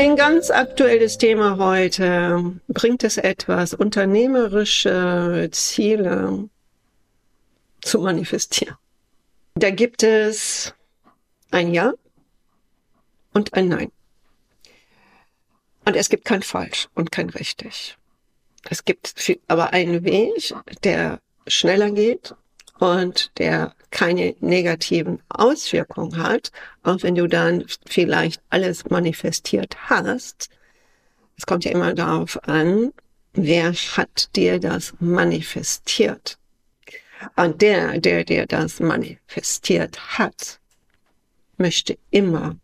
Ein ganz aktuelles Thema heute. Bringt es etwas, unternehmerische Ziele zu manifestieren? Da gibt es ein Ja und ein Nein. Und es gibt kein Falsch und kein Richtig. Es gibt aber einen Weg, der schneller geht und der keine negativen Auswirkungen hat, auch wenn du dann vielleicht alles manifestiert hast. Es kommt ja immer darauf an, wer hat dir das manifestiert. Und der, der dir das manifestiert hat, möchte immer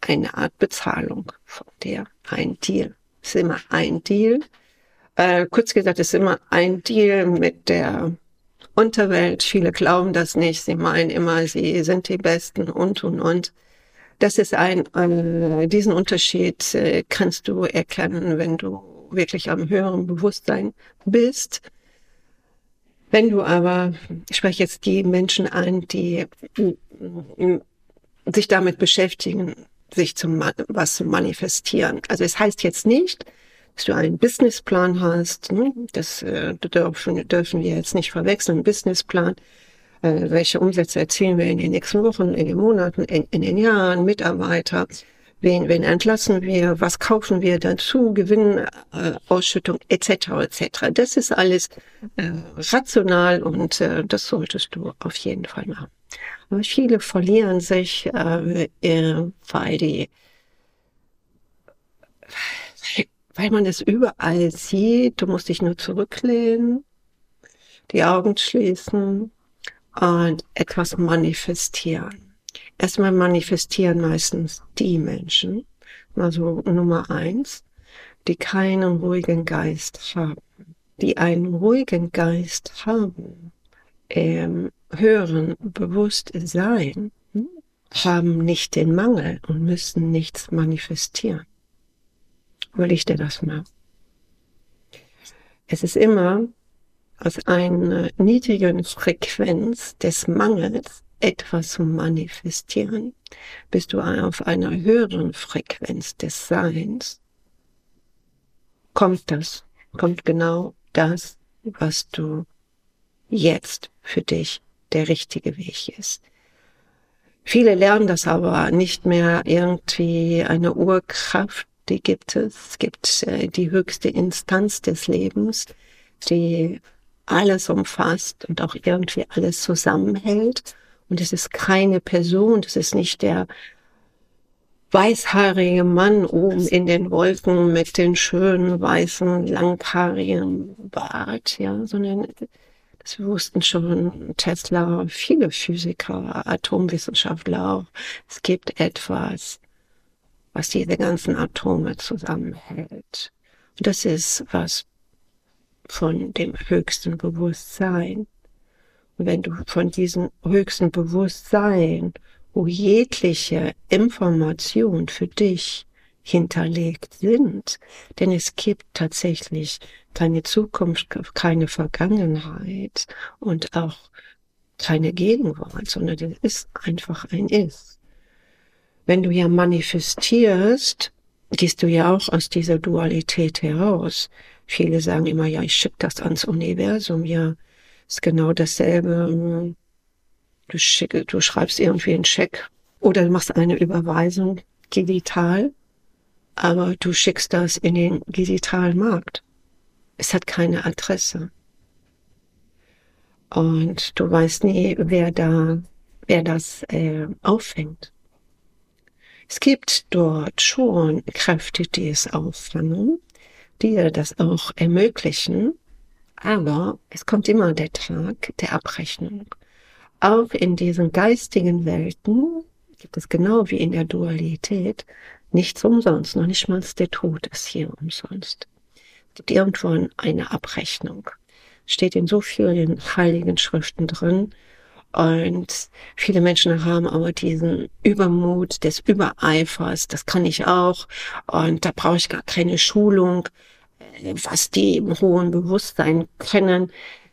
eine Art Bezahlung von dir, ein Deal. Es ist immer ein Deal. Äh, kurz gesagt, es ist immer ein Deal mit der Unterwelt. Viele glauben das nicht. Sie meinen immer, sie sind die Besten und, und, und. Das ist ein, äh, diesen Unterschied äh, kannst du erkennen, wenn du wirklich am höheren Bewusstsein bist. Wenn du aber, ich spreche jetzt die Menschen an, die mm, sich damit beschäftigen, sich zum, was zu manifestieren. Also es heißt jetzt nicht, dass du einen Businessplan hast. Ne? Das äh, dürfen, dürfen wir jetzt nicht verwechseln. Businessplan. Äh, welche Umsätze erzielen wir in den nächsten Wochen, in den Monaten, in, in den Jahren, Mitarbeiter, wen, wen entlassen wir, was kaufen wir dazu, Gewinnausschüttung äh, etc. etc. Das ist alles äh, rational und äh, das solltest du auf jeden Fall machen. Aber viele verlieren sich, äh, äh, weil die weil man es überall sieht. Du musst dich nur zurücklehnen, die Augen schließen und etwas manifestieren. Erstmal manifestieren meistens die Menschen, also Nummer eins, die keinen ruhigen Geist haben, die einen ruhigen Geist haben, ähm, hören, bewusst sein, haben nicht den Mangel und müssen nichts manifestieren überleg dir das mal. Es ist immer aus einer niedrigen Frequenz des Mangels etwas zu manifestieren, bist du auf einer höheren Frequenz des Seins, kommt das, kommt genau das, was du jetzt für dich der richtige Weg ist. Viele lernen das aber nicht mehr irgendwie eine Urkraft die gibt es. Es gibt äh, die höchste Instanz des Lebens, die alles umfasst und auch irgendwie alles zusammenhält. Und es ist keine Person, es ist nicht der weißhaarige Mann oben in den Wolken mit den schönen weißen langhaarigen Bart, ja, sondern das wussten schon Tesla, viele Physiker, Atomwissenschaftler auch. Es gibt etwas, was diese ganzen Atome zusammenhält. Und das ist was von dem höchsten Bewusstsein. Und wenn du von diesem höchsten Bewusstsein, wo jegliche Information für dich hinterlegt sind, denn es gibt tatsächlich keine Zukunft, keine Vergangenheit und auch keine Gegenwart, sondern es ist einfach ein Ist wenn du ja manifestierst, gehst du ja auch aus dieser Dualität heraus. Viele sagen immer, ja, ich schicke das ans Universum. Ja, ist genau dasselbe. Du, schicke, du schreibst irgendwie einen Scheck oder du machst eine Überweisung digital, aber du schickst das in den digitalen Markt. Es hat keine Adresse. Und du weißt nie, wer da, wer das äh, auffängt. Es gibt dort schon Kräfte, die es auffangen, die das auch ermöglichen, aber es kommt immer der Tag der Abrechnung. Auch in diesen geistigen Welten gibt es genau wie in der Dualität nichts umsonst, noch nicht mal der Tod ist hier umsonst. Es gibt irgendwo eine Abrechnung. Steht in so vielen heiligen Schriften drin, und viele Menschen haben aber diesen Übermut des Übereifers, das kann ich auch. Und da brauche ich gar keine Schulung, äh, was die im hohen Bewusstsein können.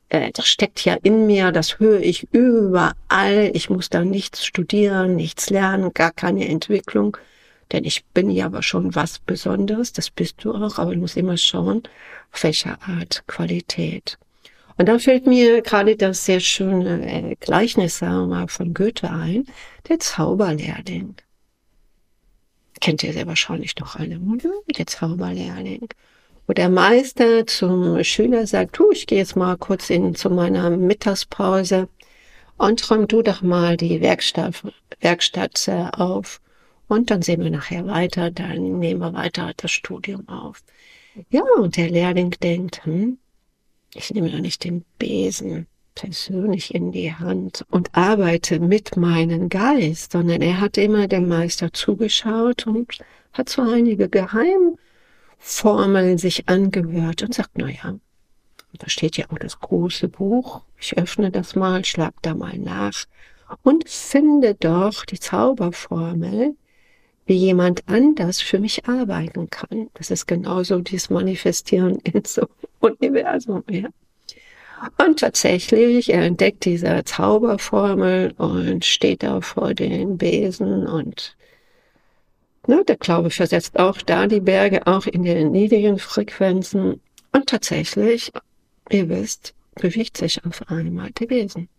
Äh, das steckt ja in mir, das höre ich überall. Ich muss da nichts studieren, nichts lernen, gar keine Entwicklung. Denn ich bin ja aber schon was Besonderes, das bist du auch, aber du musst immer schauen, auf welcher Art, Qualität. Und da fällt mir gerade das sehr schöne äh, Gleichnis von Goethe ein, der Zauberlehrling. Kennt ihr sehr wahrscheinlich noch alle, oder? Der Zauberlehrling. Wo der Meister zum Schüler sagt, du, ich gehe jetzt mal kurz in, zu meiner Mittagspause und räum du doch mal die Werkstatt, Werkstatt äh, auf. Und dann sehen wir nachher weiter, dann nehmen wir weiter das Studium auf. Ja, und der Lehrling denkt, hm, ich nehme ja nicht den Besen persönlich in die Hand und arbeite mit meinem Geist, sondern er hat immer dem Meister zugeschaut und hat so einige Geheimformeln sich angehört und sagt, na ja, da steht ja auch das große Buch. Ich öffne das mal, schlag da mal nach und finde doch die Zauberformel, wie jemand anders für mich arbeiten kann. Das ist genauso dieses Manifestieren in so Universum, ja. Und tatsächlich, er entdeckt diese Zauberformel und steht da vor den Besen und ne, der Glaube versetzt auch da die Berge, auch in den niedrigen Frequenzen. Und tatsächlich, ihr wisst, bewegt sich auf einmal der Besen.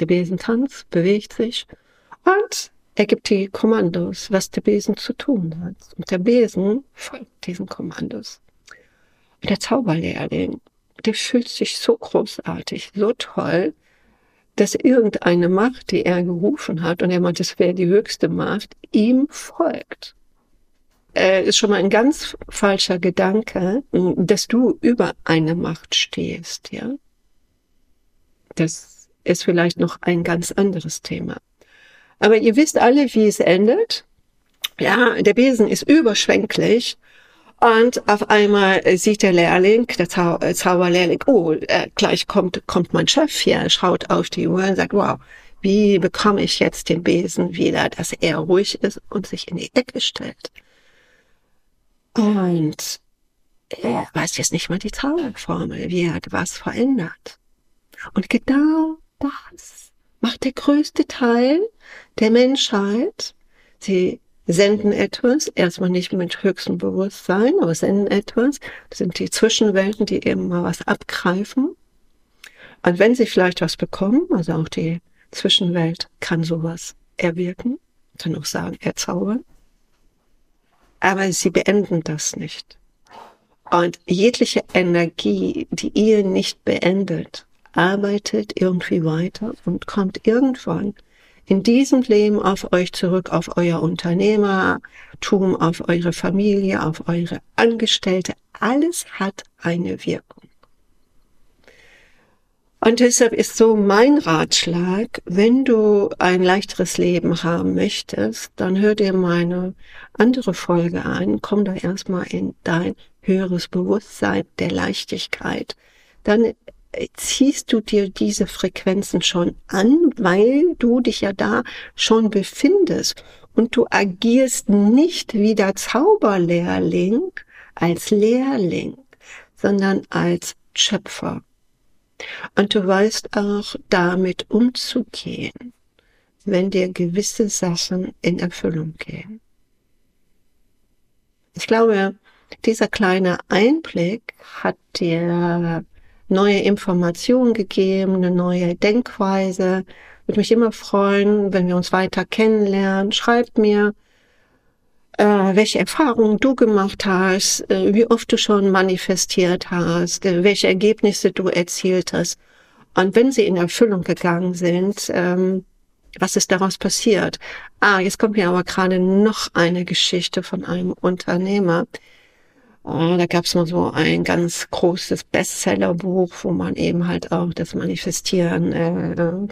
Der Besentanz bewegt sich und er gibt die Kommandos, was der Besen zu tun hat. Und der Besen folgt diesen Kommandos. Der Zauberlehrling, der fühlt sich so großartig, so toll, dass irgendeine Macht, die er gerufen hat, und er meint, es wäre die höchste Macht, ihm folgt. Äh, ist schon mal ein ganz falscher Gedanke, dass du über eine Macht stehst, ja. Das ist vielleicht noch ein ganz anderes Thema. Aber ihr wisst alle, wie es endet. Ja, der Besen ist überschwänglich. Und auf einmal sieht der Lehrling, der Zau äh, Zauberlehrling, oh, äh, gleich kommt, kommt mein Chef hier, schaut auf die Uhr und sagt, wow, wie bekomme ich jetzt den Besen wieder, dass er ruhig ist und sich in die Ecke stellt. Und er weiß jetzt nicht mal die Zauberformel, wie er was verändert. Und genau das macht der größte Teil der Menschheit. Sie senden etwas, erstmal nicht mit höchstem Bewusstsein, aber senden etwas. Das sind die Zwischenwelten, die eben mal was abgreifen. Und wenn sie vielleicht was bekommen, also auch die Zwischenwelt kann sowas erwirken, kann auch sagen, erzaubern. Aber sie beenden das nicht. Und jegliche Energie, die ihr nicht beendet, arbeitet irgendwie weiter und kommt irgendwann in diesem Leben auf euch zurück, auf euer Unternehmertum, auf eure Familie, auf eure Angestellte. Alles hat eine Wirkung. Und deshalb ist so mein Ratschlag, wenn du ein leichteres Leben haben möchtest, dann hör dir meine andere Folge an, komm da erstmal in dein höheres Bewusstsein der Leichtigkeit. Dann ziehst du dir diese Frequenzen schon an, weil du dich ja da schon befindest und du agierst nicht wie der Zauberlehrling als Lehrling, sondern als Schöpfer. Und du weißt auch damit umzugehen, wenn dir gewisse Sachen in Erfüllung gehen. Ich glaube, dieser kleine Einblick hat dir neue Informationen gegeben, eine neue Denkweise. Würde mich immer freuen, wenn wir uns weiter kennenlernen. Schreibt mir, äh, welche Erfahrungen du gemacht hast, äh, wie oft du schon manifestiert hast, äh, welche Ergebnisse du erzielt hast. Und wenn sie in Erfüllung gegangen sind, ähm, was ist daraus passiert? Ah, jetzt kommt mir aber gerade noch eine Geschichte von einem Unternehmer, da gab es mal so ein ganz großes Bestsellerbuch, wo man eben halt auch das Manifestieren äh,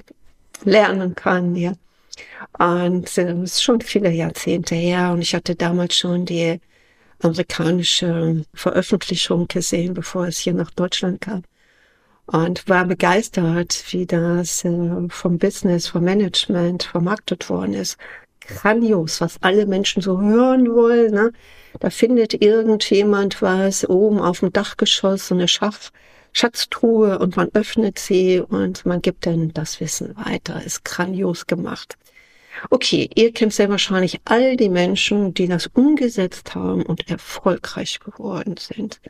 lernen kann. Ja. Und äh, es ist schon viele Jahrzehnte her und ich hatte damals schon die amerikanische Veröffentlichung gesehen, bevor es hier nach Deutschland kam. Und war begeistert, wie das äh, vom Business, vom Management vermarktet worden ist. Grandios, was alle Menschen so hören wollen. Ne? Da findet irgendjemand was oben auf dem Dachgeschoss, so eine Schach, Schatztruhe und man öffnet sie und man gibt dann das Wissen weiter. Ist grandios gemacht. Okay, ihr kennt sehr wahrscheinlich all die Menschen, die das umgesetzt haben und erfolgreich geworden sind.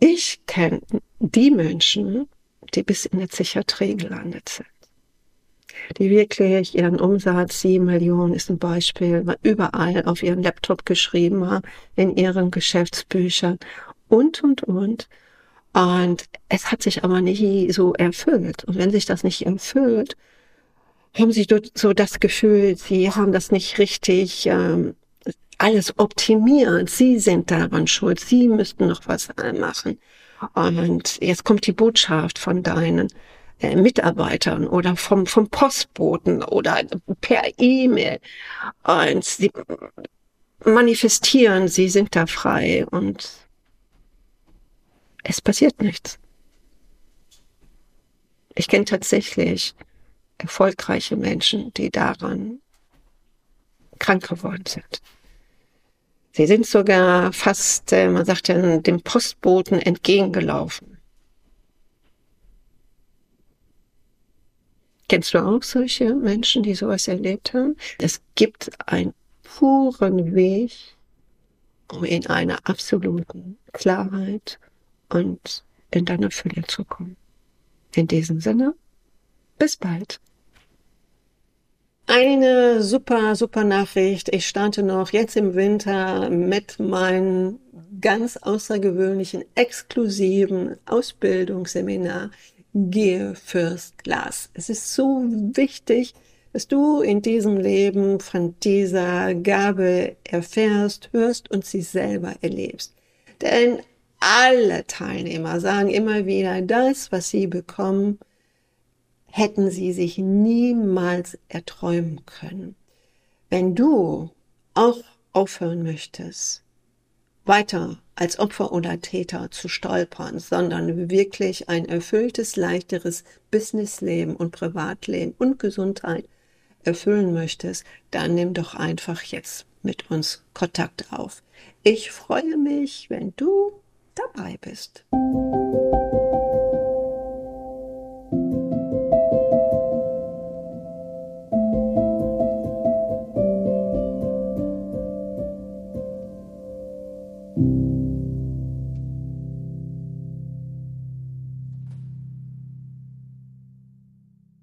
Ich kenne die Menschen, die bis in der Psychiatrie gelandet sind. Die wirklich ihren Umsatz, sieben Millionen ist ein Beispiel, überall auf ihren Laptop geschrieben haben, in ihren Geschäftsbüchern und, und, und. Und es hat sich aber nie so erfüllt. Und wenn sich das nicht erfüllt, haben sie so das Gefühl, sie haben das nicht richtig ähm, alles optimiert. Sie sind daran schuld. Sie müssten noch was machen. Und jetzt kommt die Botschaft von deinen äh, Mitarbeitern oder vom, vom Postboten oder per E-Mail. Und sie manifestieren, sie sind da frei und es passiert nichts. Ich kenne tatsächlich erfolgreiche Menschen, die daran krank geworden sind. Sie sind sogar fast, äh, man sagt ja, dem Postboten entgegengelaufen. Kennst du auch solche Menschen, die sowas erlebt haben? Es gibt einen puren Weg, um in einer absoluten Klarheit und in deiner Fülle zu kommen. In diesem Sinne, bis bald. Eine super, super Nachricht. Ich starte noch jetzt im Winter mit meinem ganz außergewöhnlichen, exklusiven Ausbildungsseminar Gehe First Class. Es ist so wichtig, dass du in diesem Leben von dieser Gabe erfährst, hörst und sie selber erlebst. Denn alle Teilnehmer sagen immer wieder, das, was sie bekommen, hätten sie sich niemals erträumen können. Wenn du auch aufhören möchtest, weiter als Opfer oder Täter zu stolpern, sondern wirklich ein erfülltes, leichteres Businessleben und Privatleben und Gesundheit erfüllen möchtest, dann nimm doch einfach jetzt mit uns Kontakt auf. Ich freue mich, wenn du dabei bist.